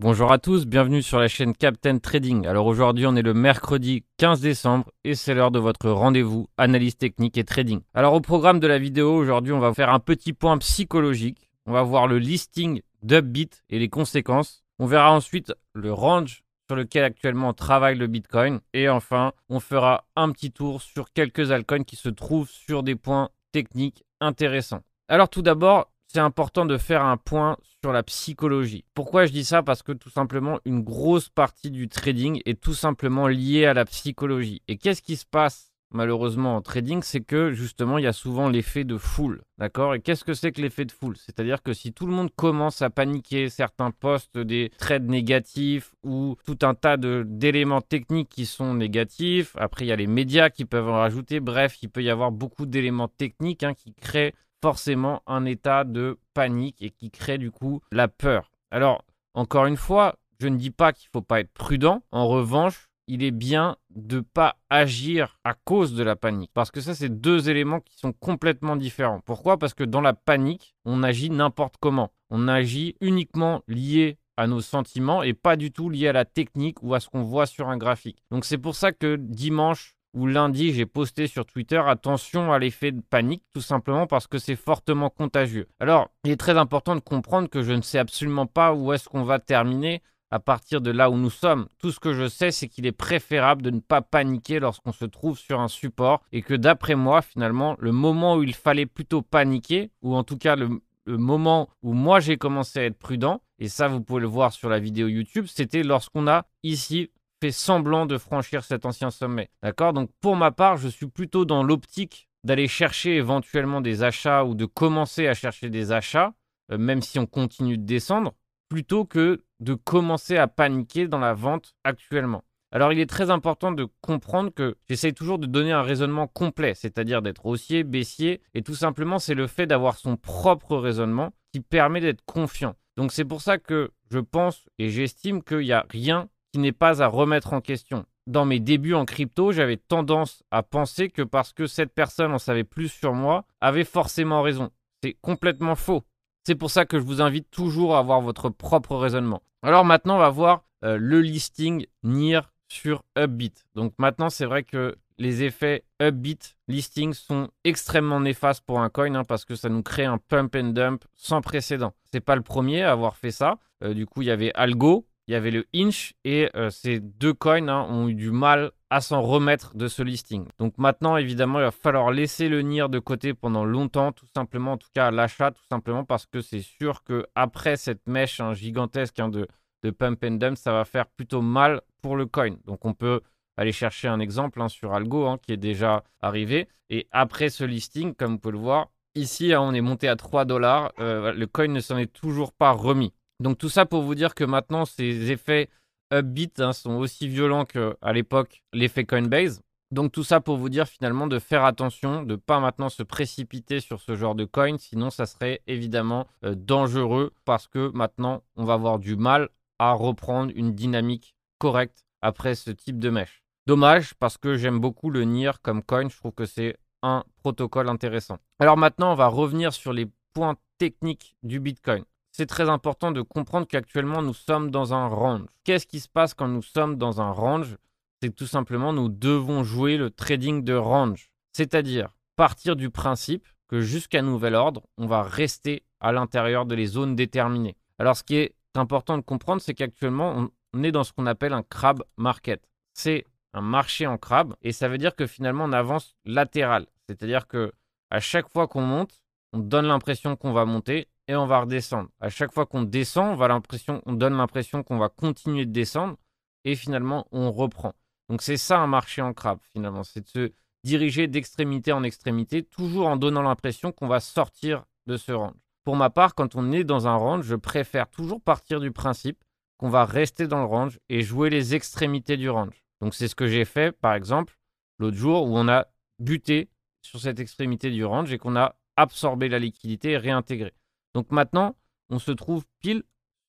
Bonjour à tous, bienvenue sur la chaîne Captain Trading. Alors aujourd'hui on est le mercredi 15 décembre et c'est l'heure de votre rendez-vous analyse technique et trading. Alors au programme de la vidéo aujourd'hui on va faire un petit point psychologique. On va voir le listing d'Upbit et les conséquences. On verra ensuite le range sur lequel actuellement travaille le Bitcoin. Et enfin, on fera un petit tour sur quelques altcoins qui se trouvent sur des points techniques intéressants. Alors tout d'abord, c'est important de faire un point sur la psychologie. Pourquoi je dis ça? Parce que tout simplement, une grosse partie du trading est tout simplement liée à la psychologie. Et qu'est-ce qui se passe malheureusement en trading, c'est que justement, il y a souvent l'effet de foule. D'accord? Et qu'est-ce que c'est que l'effet de foule? C'est-à-dire que si tout le monde commence à paniquer, certains postent des trades négatifs ou tout un tas d'éléments techniques qui sont négatifs, après il y a les médias qui peuvent en rajouter, bref, il peut y avoir beaucoup d'éléments techniques hein, qui créent forcément un état de panique et qui créent du coup la peur. Alors, encore une fois, je ne dis pas qu'il ne faut pas être prudent. En revanche, il est bien de ne pas agir à cause de la panique. Parce que ça, c'est deux éléments qui sont complètement différents. Pourquoi? Parce que dans la panique, on agit n'importe comment. On agit uniquement lié à nos sentiments et pas du tout lié à la technique ou à ce qu'on voit sur un graphique. Donc c'est pour ça que dimanche ou lundi, j'ai posté sur Twitter attention à l'effet de panique, tout simplement parce que c'est fortement contagieux. Alors, il est très important de comprendre que je ne sais absolument pas où est-ce qu'on va terminer à partir de là où nous sommes. Tout ce que je sais, c'est qu'il est préférable de ne pas paniquer lorsqu'on se trouve sur un support et que d'après moi, finalement, le moment où il fallait plutôt paniquer, ou en tout cas le, moment où moi j'ai commencé à être prudent, et ça vous pouvez le voir sur la vidéo YouTube, c'était lorsqu'on a ici fait semblant de franchir cet ancien sommet. D'accord? Donc pour ma part, je suis plutôt dans l'optique d'aller chercher éventuellement des achats ou de commencer à chercher des achats, euh, même si on continue de descendre, plutôt que de commencer à paniquer dans la vente actuellement. Alors il est très important de comprendre que j'essaye toujours de donner un raisonnement complet, c'est-à-dire d'être haussier, baissier, et tout simplement c'est le fait d'avoir son propre raisonnement qui permet d'être confiant. Donc c'est pour ça que je pense et j'estime qu'il n'y a rien qui n'est pas à remettre en question. Dans mes débuts en crypto, j'avais tendance à penser que parce que cette personne en savait plus sur moi, avait forcément raison. C'est complètement faux. C'est pour ça que je vous invite toujours à avoir votre propre raisonnement. Alors maintenant, on va voir euh, le listing NIR sur Upbit. Donc maintenant, c'est vrai que les effets Upbit listing sont extrêmement néfastes pour un coin hein, parce que ça nous crée un pump and dump sans précédent. C'est pas le premier à avoir fait ça. Euh, du coup, il y avait Algo, il y avait le Inch et euh, ces deux coins hein, ont eu du mal à s'en remettre de ce listing. Donc maintenant, évidemment, il va falloir laisser le NIR de côté pendant longtemps, tout simplement, en tout cas à l'achat, tout simplement parce que c'est sûr que après cette mèche hein, gigantesque hein, de, pump and dump, ça va faire plutôt mal pour le coin. Donc on peut aller chercher un exemple sur Algo qui est déjà arrivé. Et après ce listing, comme vous pouvez le voir, ici, on est monté à 3 dollars. Euh, le coin ne s'en est toujours pas remis. Donc tout ça pour vous dire que maintenant ces effets upbeat hein, sont aussi violents qu'à l'époque l'effet Coinbase. Donc tout ça pour vous dire finalement de faire attention, de pas maintenant se précipiter sur ce genre de coin, sinon ça serait évidemment euh, dangereux parce que maintenant on va avoir du mal à reprendre une dynamique correcte après ce type de mèche. Dommage parce que j'aime beaucoup le NIR comme coin, je trouve que c'est un protocole intéressant. Alors maintenant on va revenir sur les points techniques du Bitcoin c'est très important de comprendre qu'actuellement nous sommes dans un range. Qu'est-ce qui se passe quand nous sommes dans un range? C'est tout simplement nous devons jouer le trading de range, c'est-à-dire partir du principe que jusqu'à nouvel ordre, on va rester à l'intérieur de les zones déterminées. Alors ce qui est important de comprendre, c'est qu'actuellement on est dans ce qu'on appelle un crab market. C'est un marché en crabe et ça veut dire que finalement on avance latéral, c'est-à-dire que à chaque fois qu'on monte, on donne l'impression qu'on va monter et on va redescendre. À chaque fois qu'on descend, on, on donne l'impression qu'on va continuer de descendre et finalement on reprend. Donc c'est ça un marché en crabe finalement, c'est de se diriger d'extrémité en extrémité, toujours en donnant l'impression qu'on va sortir de ce range. Pour ma part, quand on est dans un range, je préfère toujours partir du principe qu'on va rester dans le range et jouer les extrémités du range. Donc c'est ce que j'ai fait par exemple l'autre jour où on a buté sur cette extrémité du range et qu'on a absorbé la liquidité et réintégré. Donc maintenant, on se trouve pile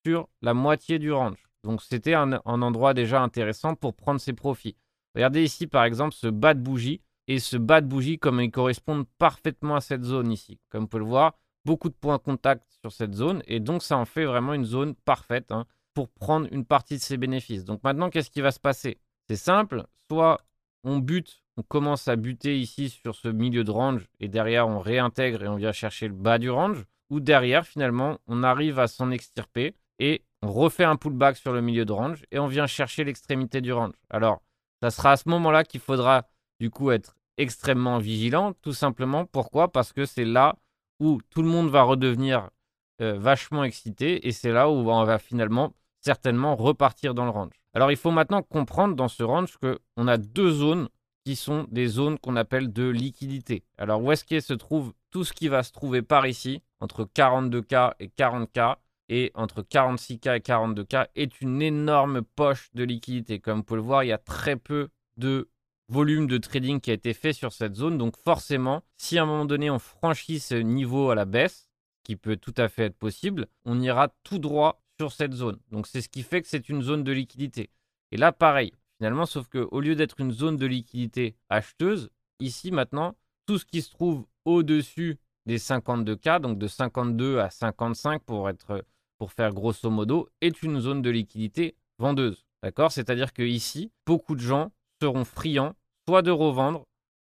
sur la moitié du range. Donc c'était un, endroit déjà intéressant pour prendre ses profits. Regardez ici par exemple ce bas de bougie et ce bas de bougie comme ils correspondent parfaitement à cette zone ici. Comme vous pouvez le voir, beaucoup de points contact sur cette zone et donc ça en fait vraiment une zone parfaite. Hein. pour prendre une partie de ces bénéfices. Donc maintenant, qu'est-ce qui va se passer? C'est simple, soit on bute, on commence à buter ici sur ce milieu de range et derrière on réintègre et on vient chercher le bas du range, ou derrière finalement on arrive à s'en extirper et on refait un pullback sur le milieu de range et on vient chercher l'extrémité du range. Alors, ça sera à ce moment-là qu'il faudra du coup être extrêmement vigilant, tout simplement. Pourquoi? Parce que c'est là où tout le monde va redevenir euh, vachement excité et c'est là où on va finalement certainement repartir dans le range. Alors il faut maintenant comprendre dans ce range qu'on a deux zones qui sont des zones qu'on appelle de liquidité. Alors où est-ce qu'il se trouve tout ce qui va se trouver par ici, entre 42K et 40K, et entre 46K et 42K, est une énorme poche de liquidité. Comme vous pouvez le voir, il y a très peu de volume de trading qui a été fait sur cette zone. Donc forcément, si à un moment donné on franchit ce niveau à la baisse, qui peut tout à fait être possible, on ira tout droit sur cette zone. Donc c'est ce qui fait que c'est une zone de liquidité. Et là, pareil, finalement, sauf qu'au lieu d'être une zone de liquidité acheteuse, ici maintenant, tout ce qui se trouve au-dessus des 52K, donc de 52 à 55 pour, être, pour faire grosso modo, est une zone de liquidité vendeuse. D'accord? C'est-à-dire que ici, beaucoup de gens seront friands soit de revendre,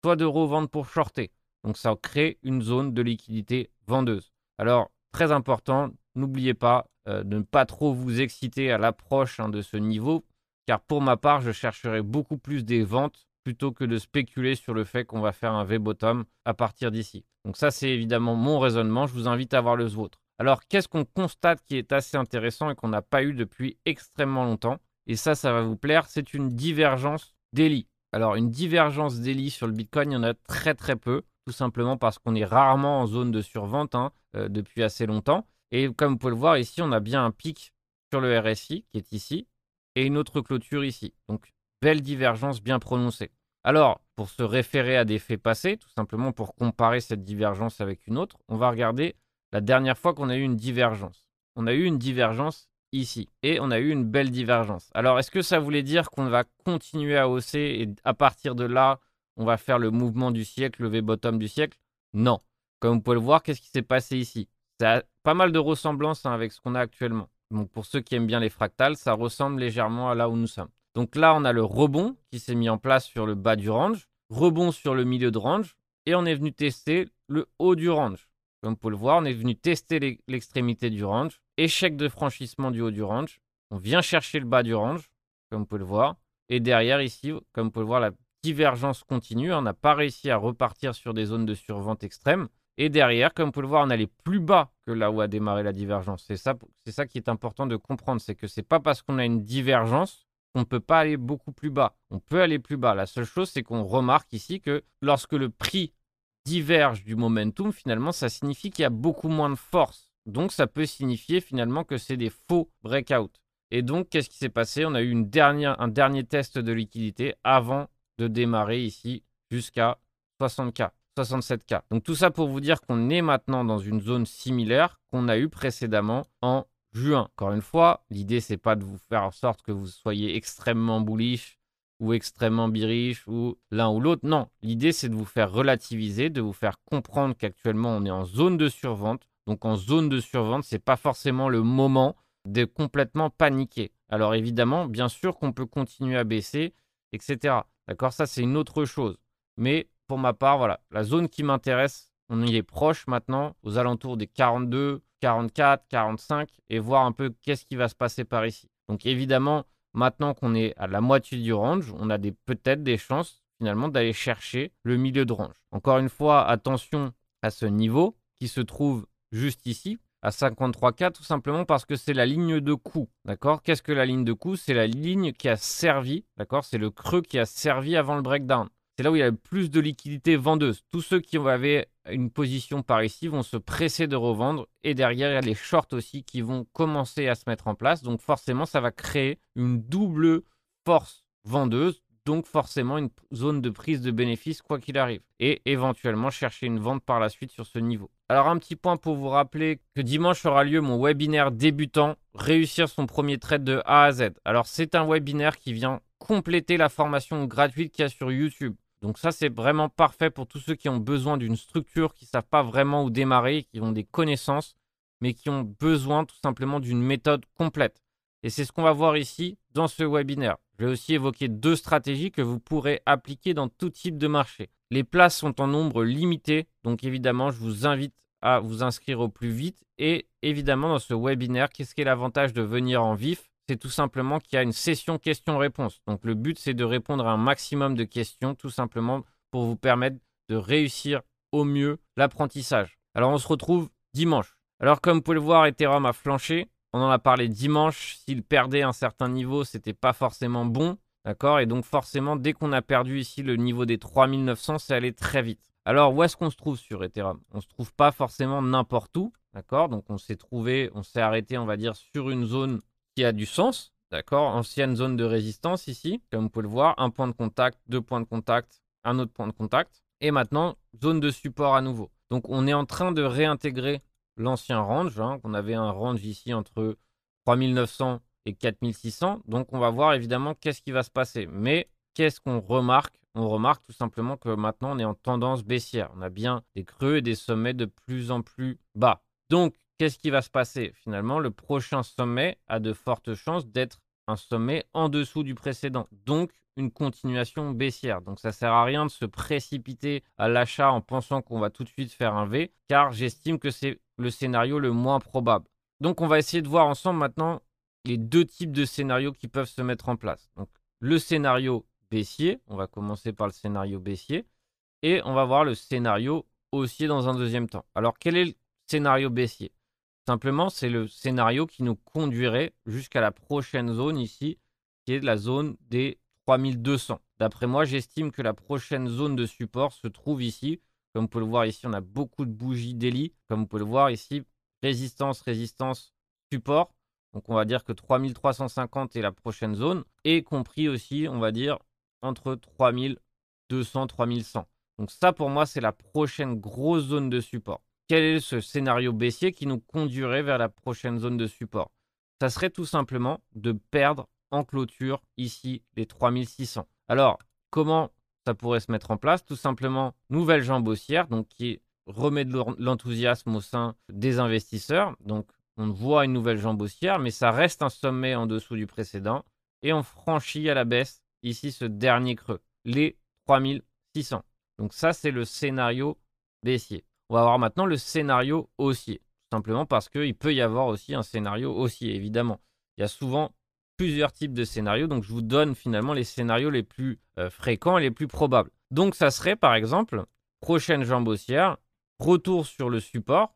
soit de revendre pour shorter. Donc ça crée une zone de liquidité vendeuse. Alors, très important, n'oubliez pas euh, de ne pas trop vous exciter à l'approche hein, de ce niveau, car pour ma part, je chercherai beaucoup plus des ventes plutôt que de spéculer sur le fait qu'on va faire un V-bottom à partir d'ici. Donc ça, c'est évidemment mon raisonnement. Je vous invite à voir le vôtre. Alors, qu'est-ce qu'on constate qui est assez intéressant et qu'on n'a pas eu depuis extrêmement longtemps? Et ça, ça va vous plaire, c'est une divergence daily. Alors, une divergence daily sur le Bitcoin, il y en a très très peu, tout simplement parce qu'on est rarement en zone de survente hein, euh, depuis assez longtemps. Et comme vous pouvez le voir ici, on a bien un pic sur le RSI qui est ici et une autre clôture ici. Donc, belle divergence bien prononcée. Alors, pour se référer à des faits passés, tout simplement pour comparer cette divergence avec une autre, on va regarder la dernière fois qu'on a eu une divergence. On a eu une divergence ici. Et on a eu une belle divergence. Alors, est-ce que ça voulait dire qu'on va continuer à hausser et à partir de là, on va faire le mouvement du siècle, le V-bottom du siècle? Non. Comme vous pouvez le voir, qu'est-ce qui s'est passé ici? Ça a pas mal de ressemblances hein, avec ce qu'on a actuellement. Donc, pour ceux qui aiment bien les fractales, ça ressemble légèrement à là où nous sommes. Donc là, on a le rebond qui s'est mis en place sur le bas du range, rebond sur le milieu de range, et on est venu tester le haut du range. Comme vous pouvez le voir, on est venu tester l'extrémité du range, échec de franchissement du haut du range. On vient chercher le bas du range, comme vous pouvez le voir. Et derrière, ici, comme vous pouvez le voir, la divergence continue. On n'a pas réussi à repartir sur des zones de survente extrême. Et derrière, comme vous pouvez le voir, on allait plus bas que là où a démarré la divergence. C'est ça, ça qui est important de comprendre. C'est que c'est pas parce qu'on a une divergence qu'on ne peut pas aller beaucoup plus bas. On peut aller plus bas. La seule chose, c'est qu'on remarque ici que lorsque le prix diverge du momentum, finalement, ça signifie qu'il y a beaucoup moins de force donc ça peut signifier finalement que c'est des faux breakouts. Et donc qu'est-ce qui s'est passé? On a eu un dernier test de liquidité avant de démarrer ici jusqu'à 60K, 67K. Donc tout ça pour vous dire qu'on est maintenant dans une zone similaire qu'on a eu précédemment en juin. Encore une fois, l'idée c'est pas de vous faire en sorte que vous soyez extrêmement bullish ou extrêmement bearish ou l'un ou l'autre. Non, l'idée c'est de vous faire relativiser, de vous faire comprendre qu'actuellement on est en zone de survente donc en zone de survente, ce n'est pas forcément le moment de complètement paniquer. Alors évidemment, bien sûr qu'on peut continuer à baisser, etc. D'accord? Ça, c'est une autre chose. Mais pour ma part, voilà, la zone qui m'intéresse, on y est proche maintenant, aux alentours des 42, 44, 45, et voir un peu qu'est-ce qui va se passer par ici. Donc évidemment, maintenant qu'on est à la moitié du range, on a peut-être des chances finalement d'aller chercher le milieu de range. Encore une fois, attention à ce niveau qui se trouve juste ici, à 53K, tout simplement parce que c'est la ligne de coup. D'accord? Qu'est-ce que la ligne de coup C'est la ligne qui a servi, d'accord? C'est le creux qui a servi avant le breakdown. C'est là où il y a le plus de liquidité vendeuse. Tous ceux qui avaient une position par ici vont se presser de revendre. Et derrière, il y a les shorts aussi qui vont commencer à se mettre en place. Donc forcément, ça va créer une double force vendeuse donc forcément une zone de prise de bénéfice quoi qu'il arrive, et éventuellement chercher une vente par la suite sur ce niveau. Alors un petit point pour vous rappeler que dimanche aura lieu mon webinaire débutant, réussir son premier trade de A à Z. Alors c'est un webinaire qui vient compléter la formation gratuite qu'il y a sur YouTube. Donc ça c'est vraiment parfait pour tous ceux qui ont besoin d'une structure, qui ne savent pas vraiment où démarrer, qui ont des connaissances, mais qui ont besoin tout simplement d'une méthode complète. Et c'est ce qu'on va voir ici dans ce webinaire. Je vais aussi évoquer deux stratégies que vous pourrez appliquer dans tout type de marché. Les places sont en nombre limité, donc évidemment, je vous invite à vous inscrire au plus vite. Et évidemment, dans ce webinaire, qu'est-ce qui est l'avantage de venir en vif? C'est tout simplement qu'il y a une session questions-réponses. Donc le but, c'est de répondre à un maximum de questions, tout simplement pour vous permettre de réussir au mieux l'apprentissage. Alors on se retrouve dimanche. Alors comme vous pouvez le voir, Ethereum a flanché. On en a parlé dimanche. S'il perdait un certain niveau, c'était pas forcément bon. D'accord? Et donc forcément, dès qu'on a perdu ici le niveau des 3900, c'est allé très vite. Alors, où est-ce qu'on se trouve sur Ethereum On se trouve pas forcément n'importe où. D'accord? Donc, on s'est trouvé, on s'est arrêté, on va dire, sur une zone qui a du sens. D'accord Ancienne zone de résistance ici, comme vous pouvez le voir. Un point de contact, deux points de contact, un autre point de contact. Et maintenant, zone de support à nouveau. Donc, on est en train de réintégrer l'ancien range. Hein, on avait un range ici entre 3900 et 4600. Donc, on va voir évidemment qu'est-ce qui va se passer. Mais qu'est-ce qu'on remarque? On remarque tout simplement que maintenant, on est en tendance baissière. On a bien des creux et des sommets de plus en plus bas. Donc, qu'est-ce qui va se passer? Finalement, le prochain sommet a de fortes chances d'être un sommet en dessous du précédent. Donc, une continuation baissière. Donc ça sert à rien de se précipiter à l'achat en pensant qu'on va tout de suite faire un V, car j'estime que c'est le scénario le moins probable. Donc on va essayer de voir ensemble maintenant les deux types de scénarios qui peuvent se mettre en place. Donc le scénario baissier, on va commencer par le scénario baissier, et on va voir le scénario haussier dans un deuxième temps. Alors quel est le scénario baissier? Simplement, c'est le scénario qui nous conduirait jusqu'à la prochaine zone ici, qui est la zone des 3200. D'après moi, j'estime que la prochaine zone de support se trouve ici. Comme vous pouvez le voir ici, on a beaucoup de bougies daily. Comme vous pouvez le voir ici, résistance, résistance, support. Donc on va dire que 3350 est la prochaine zone. Et compris aussi, on va dire, entre 3200, 3100. Donc ça, pour moi, c'est la prochaine grosse zone de support. Quel est ce scénario baissier qui nous conduirait vers la prochaine zone de support? Ça serait tout simplement de perdre en clôture ici les 3600. Alors, comment ça pourrait se mettre en place? Tout simplement, nouvelle jambe haussière, donc qui remet de l'enthousiasme au sein des investisseurs. Donc, on voit une nouvelle jambe haussière, mais ça reste un sommet en dessous du précédent. Et on franchit à la baisse ici ce dernier creux, les 3600. Donc ça, c'est le scénario baissier. On va voir maintenant le scénario haussier. Simplement parce qu'il peut y avoir aussi un scénario haussier, évidemment. Il y a souvent plusieurs types de scénarios. Donc, je vous donne finalement les scénarios les plus euh, fréquents et les plus probables. Donc, ça serait par exemple, prochaine jambe haussière, retour sur le support.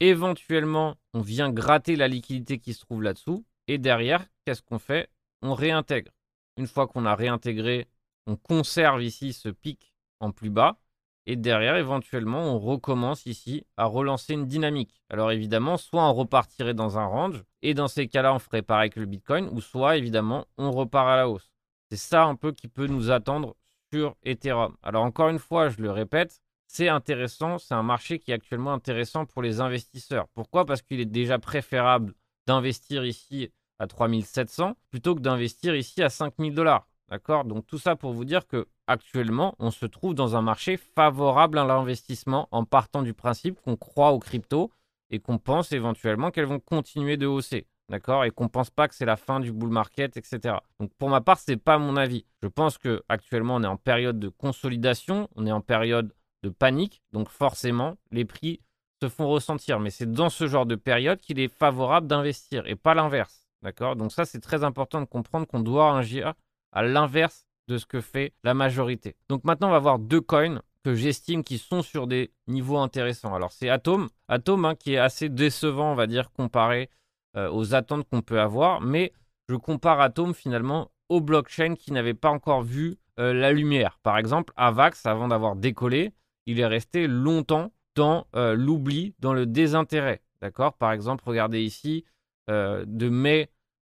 Éventuellement, on vient gratter la liquidité qui se trouve là-dessous. Et derrière, qu'est-ce qu'on fait? On réintègre. Une fois qu'on a réintégré, on conserve ici ce pic en plus bas. Et derrière, éventuellement, on recommence ici à relancer une dynamique. Alors évidemment, soit on repartirait dans un range, et dans ces cas-là, on ferait pareil que le Bitcoin, ou soit évidemment, on repart à la hausse. C'est ça un peu qui peut nous attendre sur Ethereum. Alors encore une fois, je le répète, c'est intéressant, c'est un marché qui est actuellement intéressant pour les investisseurs. Pourquoi? Parce qu'il est déjà préférable d'investir ici à 3700 plutôt que d'investir ici à 5000 dollars. D'accord? Donc tout ça pour vous dire que actuellement, on se trouve dans un marché favorable à l'investissement en partant du principe qu'on croit aux cryptos et qu'on pense éventuellement qu'elles vont continuer de hausser. D'accord? Et qu'on pense pas que c'est la fin du bull market, etc. Donc pour ma part, ce n'est pas mon avis. Je pense que actuellement on est en période de consolidation, on est en période de panique, donc forcément les prix se font ressentir. Mais c'est dans ce genre de période qu'il est favorable d'investir et pas l'inverse. D'accord? Donc ça c'est très important de comprendre qu'on doit agir à l'inverse de ce que fait la majorité. Donc maintenant, on va voir deux coins que j'estime qui sont sur des niveaux intéressants. Alors c'est Atom, Atom hein, qui est assez décevant, on va dire, comparé euh, aux attentes qu'on peut avoir, mais je compare Atom finalement aux blockchains qui n'avaient pas encore vu euh, la lumière. Par exemple, Avax, avant d'avoir décollé, il est resté longtemps dans euh, l'oubli, dans le désintérêt. D'accord? Par exemple, regardez ici, de mai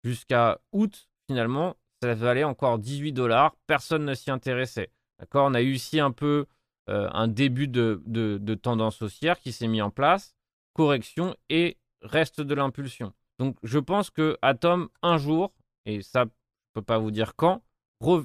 jusqu'à août, finalement, ça valait encore 18 dollars. Personne ne s'y intéressait. D'accord? On a eu ici un peu euh, un début de, de, tendance haussière qui s'est mis en place, correction et reste de l'impulsion. Donc je pense que Atom, un jour, et ça, je peux pas vous dire quand,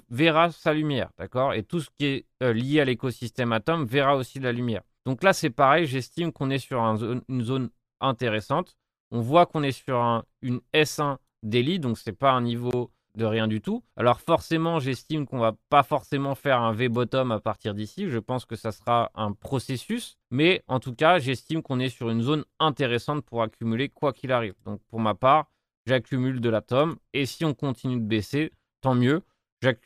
verra sa lumière. D'accord? Et tout ce qui est euh, lié à l'écosystème Atom verra aussi la lumière. Donc là, c'est pareil, j'estime qu'on est sur une zone intéressante. On voit qu'on est sur une S1 daily, donc c'est pas un niveau de rien du tout. Alors forcément, j'estime qu'on va pas forcément faire un V-bottom à partir d'ici. Je pense que ça sera un processus. Mais en tout cas, j'estime qu'on est sur une zone intéressante pour accumuler quoi qu'il arrive. Donc pour ma part, j'accumule de l'atome. Et si on continue de baisser, tant mieux.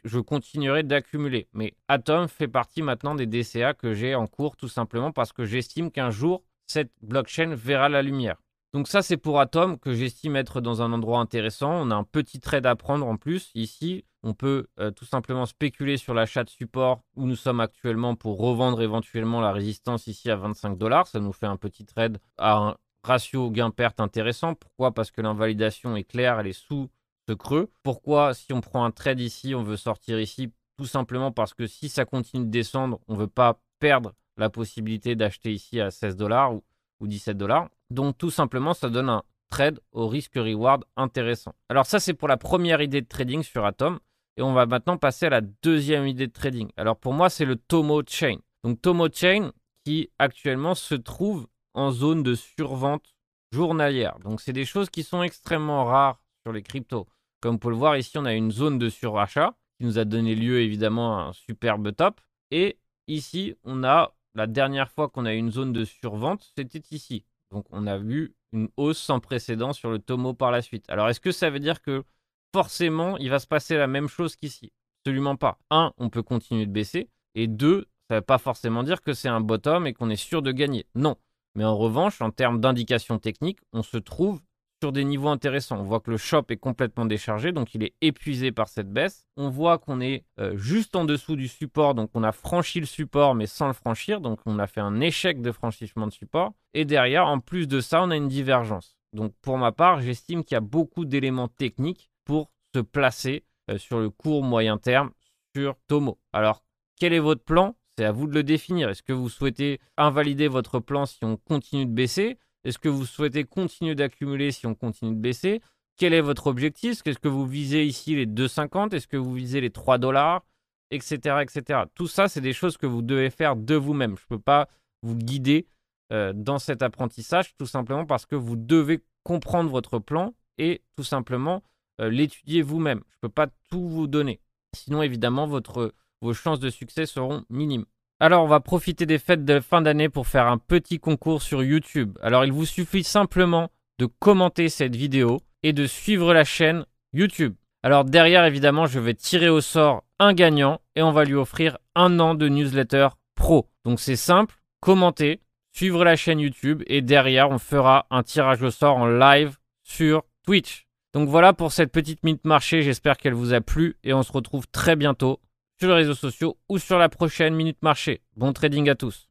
Je continuerai d'accumuler. Mais Atom fait partie maintenant des DCA que j'ai en cours tout simplement parce que j'estime qu'un jour, cette blockchain verra la lumière. Donc ça, c'est pour Atom que j'estime être dans un endroit intéressant. On a un petit trade à prendre en plus. Ici, on peut euh, tout simplement spéculer sur l'achat de support où nous sommes actuellement pour revendre éventuellement la résistance ici à 25 dollars. Ça nous fait un petit trade à un ratio gain-perte intéressant. Pourquoi? Parce que l'invalidation est claire, elle est sous ce creux. Pourquoi si on prend un trade ici, on veut sortir ici? Tout simplement parce que si ça continue de descendre, on ne veut pas perdre la possibilité d'acheter ici à 16 dollars ou, ou 17 dollars. Donc tout simplement, ça donne un trade au risque-reward intéressant. Alors ça, c'est pour la première idée de trading sur Atom. Et on va maintenant passer à la deuxième idée de trading. Alors pour moi, c'est le Tomo Chain. Donc Tomo Chain qui actuellement se trouve en zone de survente journalière. Donc c'est des choses qui sont extrêmement rares sur les cryptos. Comme vous pouvez le voir ici, on a une zone de surachat qui nous a donné lieu évidemment à un superbe top. Et ici, on a la dernière fois qu'on a eu une zone de survente, c'était ici. Donc on a vu une hausse sans précédent sur le Tomo par la suite. Alors est-ce que ça veut dire que forcément il va se passer la même chose qu'ici? Absolument pas. Un, on peut continuer de baisser. Et deux, ça ne veut pas forcément dire que c'est un bottom et qu'on est sûr de gagner. Non. Mais en revanche, en termes d'indication technique, on se trouve sur des niveaux intéressants. On voit que le shop est complètement déchargé, donc il est épuisé par cette baisse. On voit qu'on est euh, juste en dessous du support, donc on a franchi le support mais sans le franchir, donc on a fait un échec de franchissement de support. Et derrière, en plus de ça, on a une divergence. Donc pour ma part, j'estime qu'il y a beaucoup d'éléments techniques pour se placer euh, sur le court moyen terme sur Tomo. Alors, quel est votre plan? C'est à vous de le définir. Est-ce que vous souhaitez invalider votre plan si on continue de baisser? Est-ce que vous souhaitez continuer d'accumuler si on continue de baisser? Quel est votre objectif? Est-ce que vous visez ici les 2,50 Est-ce que vous visez les 3 dollars? Etc. etc. Tout ça, c'est des choses que vous devez faire de vous-même. Je ne peux pas vous guider euh, dans cet apprentissage tout simplement parce que vous devez comprendre votre plan et tout simplement euh, l'étudier vous-même. Je ne peux pas tout vous donner. Sinon, évidemment, vos chances de succès seront minimes. Alors, on va profiter des fêtes de fin d'année pour faire un petit concours sur YouTube. Alors, il vous suffit simplement de commenter cette vidéo et de suivre la chaîne YouTube. Alors, derrière, évidemment, je vais tirer au sort un gagnant et on va lui offrir un an de newsletter pro. Donc, c'est simple, commenter, suivre la chaîne YouTube et derrière, on fera un tirage au sort en live sur Twitch. Donc voilà pour cette petite minute marché, j'espère qu'elle vous a plu et on se retrouve très bientôt sur les réseaux sociaux ou sur la prochaine Minute Marché. Bon trading à tous.